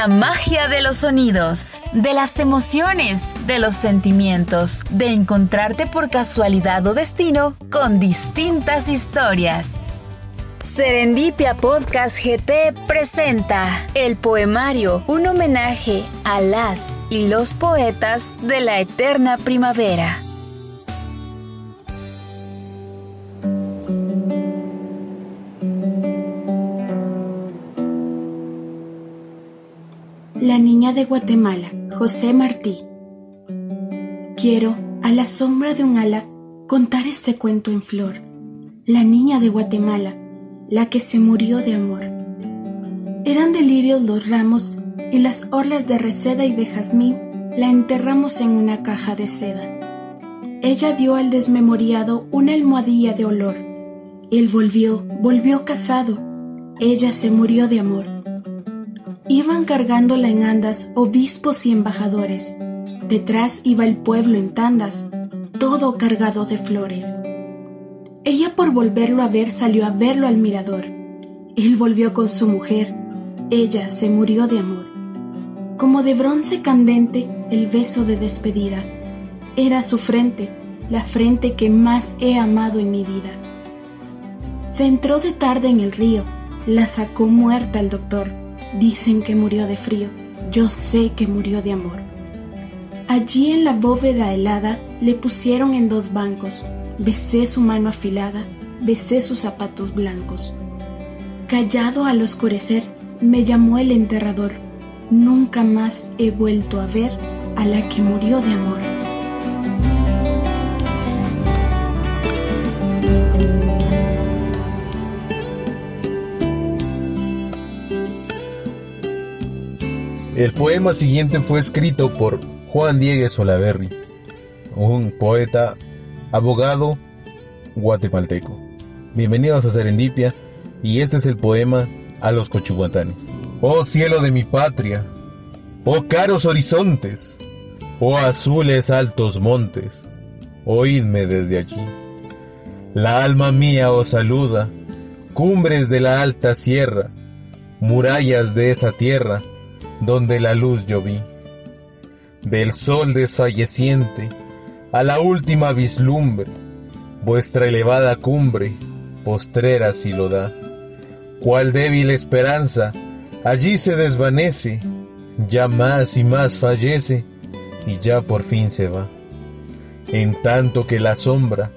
la magia de los sonidos, de las emociones, de los sentimientos, de encontrarte por casualidad o destino con distintas historias. Serendipia Podcast GT presenta el poemario, un homenaje a las y los poetas de la eterna primavera. De Guatemala, José Martí. Quiero, a la sombra de un ala, contar este cuento en flor. La niña de Guatemala, la que se murió de amor. Eran delirios los ramos y las orlas de reseda y de jazmín la enterramos en una caja de seda. Ella dio al desmemoriado una almohadilla de olor. Él volvió, volvió casado. Ella se murió de amor. Iban cargándola en andas obispos y embajadores. Detrás iba el pueblo en tandas, todo cargado de flores. Ella por volverlo a ver salió a verlo al mirador. Él volvió con su mujer. Ella se murió de amor. Como de bronce candente el beso de despedida. Era su frente, la frente que más he amado en mi vida. Se entró de tarde en el río, la sacó muerta el doctor Dicen que murió de frío, yo sé que murió de amor. Allí en la bóveda helada le pusieron en dos bancos, besé su mano afilada, besé sus zapatos blancos. Callado al oscurecer, me llamó el enterrador. Nunca más he vuelto a ver a la que murió de amor. El poema siguiente fue escrito por Juan Diegues Olaverri, un poeta, abogado guatemalteco. Bienvenidos a Serendipia y este es el poema a los cochuguatanes. Oh cielo de mi patria, oh caros horizontes, oh azules altos montes, oídme desde aquí. La alma mía os saluda, cumbres de la alta sierra, murallas de esa tierra, donde la luz yo vi. Del sol desfalleciente a la última vislumbre, vuestra elevada cumbre, postrera si lo da. Cual débil esperanza, allí se desvanece, ya más y más fallece, y ya por fin se va. En tanto que la sombra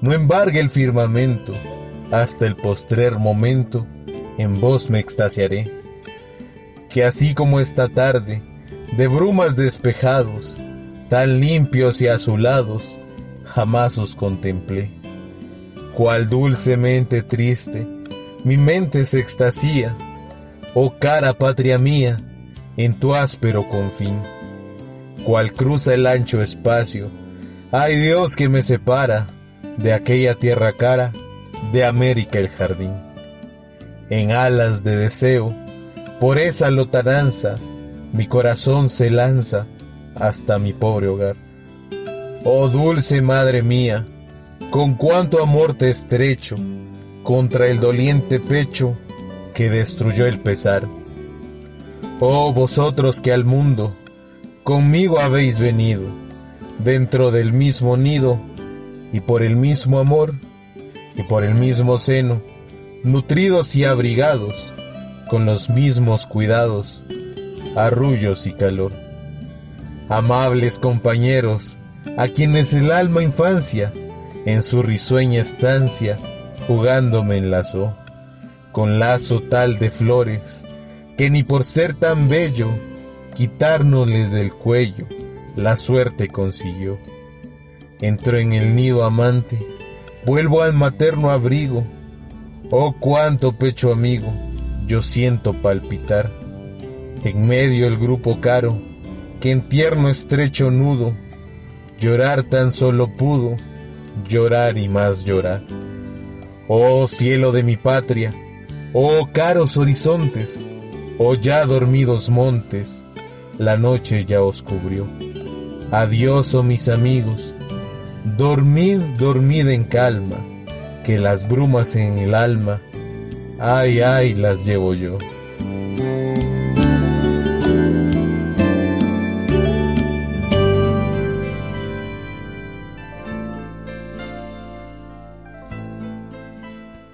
no embargue el firmamento, hasta el postrer momento, en vos me extasiaré que así como esta tarde, de brumas despejados, tan limpios y azulados, jamás os contemplé. Cual dulcemente triste, mi mente se extasía, oh cara patria mía, en tu áspero confín. Cual cruza el ancho espacio, ay Dios que me separa de aquella tierra cara, de América el jardín. En alas de deseo, por esa lotaranza mi corazón se lanza hasta mi pobre hogar. Oh dulce madre mía, con cuánto amor te estrecho contra el doliente pecho que destruyó el pesar. Oh vosotros que al mundo conmigo habéis venido, dentro del mismo nido y por el mismo amor y por el mismo seno, nutridos y abrigados, con los mismos cuidados, arrullos y calor. Amables compañeros, a quienes el alma infancia, en su risueña estancia, jugando me enlazó, con lazo tal de flores, que ni por ser tan bello, quitárnosles del cuello, la suerte consiguió. Entró en el nido amante, vuelvo al materno abrigo, oh cuánto pecho amigo, yo siento palpitar. En medio el grupo caro, que en tierno estrecho nudo, llorar tan solo pudo, llorar y más llorar. Oh cielo de mi patria, oh caros horizontes, oh ya dormidos montes, la noche ya os cubrió. Adiós, oh mis amigos, dormid, dormid en calma, que las brumas en el alma Ay, ay, las llevo yo.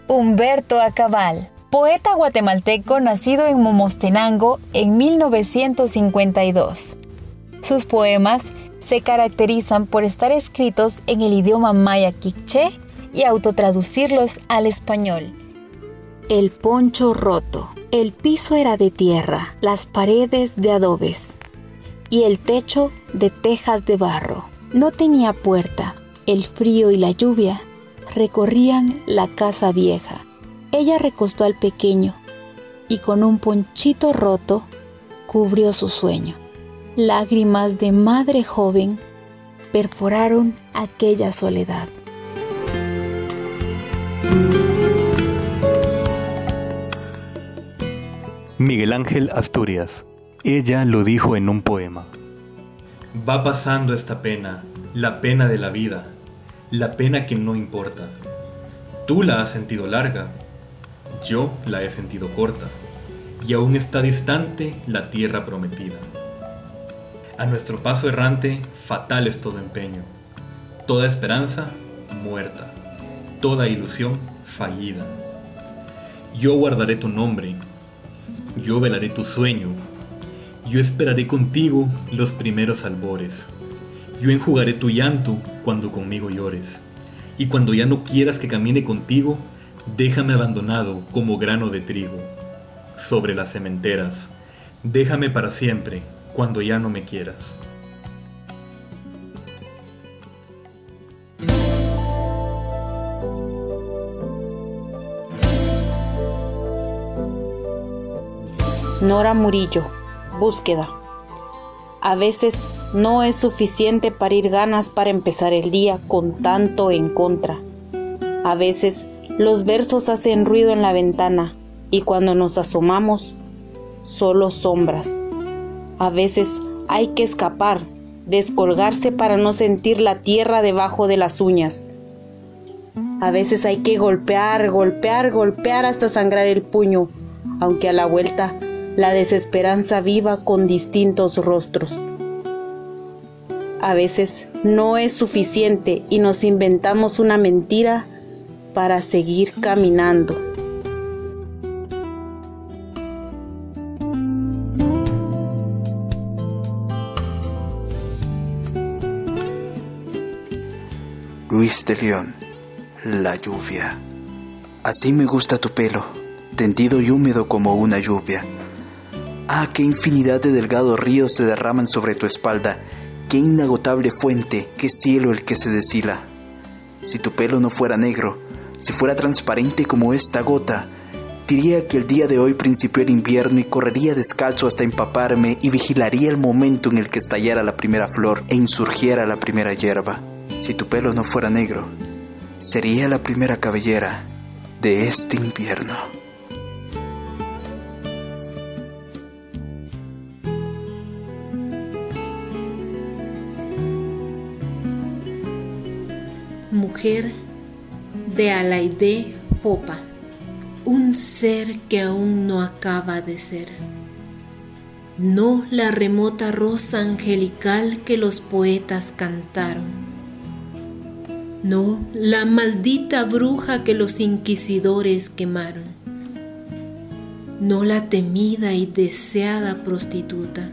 Humberto Acabal, poeta guatemalteco nacido en Momostenango en 1952. Sus poemas se caracterizan por estar escritos en el idioma maya quiché y autotraducirlos al español el poncho roto. El piso era de tierra, las paredes de adobes y el techo de tejas de barro. No tenía puerta. El frío y la lluvia recorrían la casa vieja. Ella recostó al pequeño y con un ponchito roto cubrió su sueño. Lágrimas de madre joven perforaron aquella soledad. Miguel Ángel Asturias. Ella lo dijo en un poema. Va pasando esta pena, la pena de la vida la pena que no importa. Tú la has sentido larga, yo la he sentido corta, y aún está distante la tierra prometida. A nuestro paso errante, fatal es todo empeño, toda esperanza muerta, toda ilusión fallida. Yo guardaré tu nombre, yo velaré tu sueño, yo esperaré contigo los primeros albores yo enjugaré tu llanto cuando conmigo llores. Y cuando ya no quieras que camine contigo, déjame abandonado como grano de trigo. Sobre las cementeras, déjame para siempre cuando ya no me quieras. Nora Murillo, búsqueda. A veces no es suficiente parir ganas para empezar el día con tanto en contra. A veces los versos hacen ruido en la ventana y cuando nos asomamos, solo sombras. A veces hay que escapar, descolgarse para no sentir la tierra debajo de las uñas. A veces hay que golpear, golpear, golpear hasta sangrar el puño, aunque a la vuelta la desesperanza viva con distintos rostros. A veces no es suficiente y nos inventamos una mentira para seguir caminando. Luis de León, la lluvia. Así me gusta tu pelo, tendido y húmedo como una lluvia Ah, qué infinidad de delgados ríos se derraman sobre tu espalda, qué inagotable fuente, qué cielo el que se deshila. Si tu pelo no fuera negro, si fuera transparente como esta gota, diría que el día de hoy principió el invierno y correría descalzo hasta empaparme y vigilaría el momento en el que estallara la primera flor e insurgiera la primera hierba. Si tu pelo no fuera negro, sería la primera cabellera de este invierno. Mujer de Alaide Fopa, un ser que aún no acaba de ser. No la remota rosa angelical que los poetas cantaron. No la maldita bruja que los inquisidores quemaron. No la temida y deseada prostituta.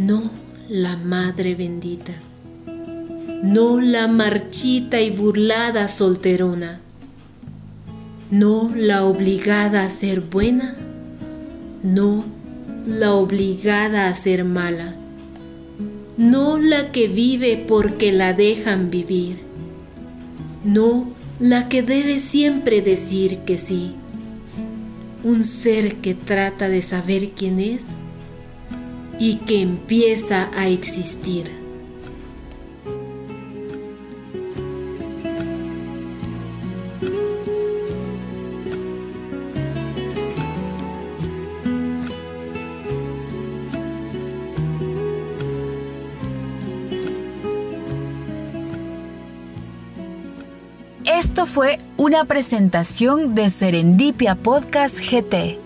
No la madre bendita no la marchita y burlada solterona, no la obligada a ser buena, no la obligada a ser mala, no la que vive porque la dejan vivir, no la que debe siempre decir que sí, un ser que trata de saber quién es y que empieza a existir. Esto fue una presentación de Serendipia Podcast GT.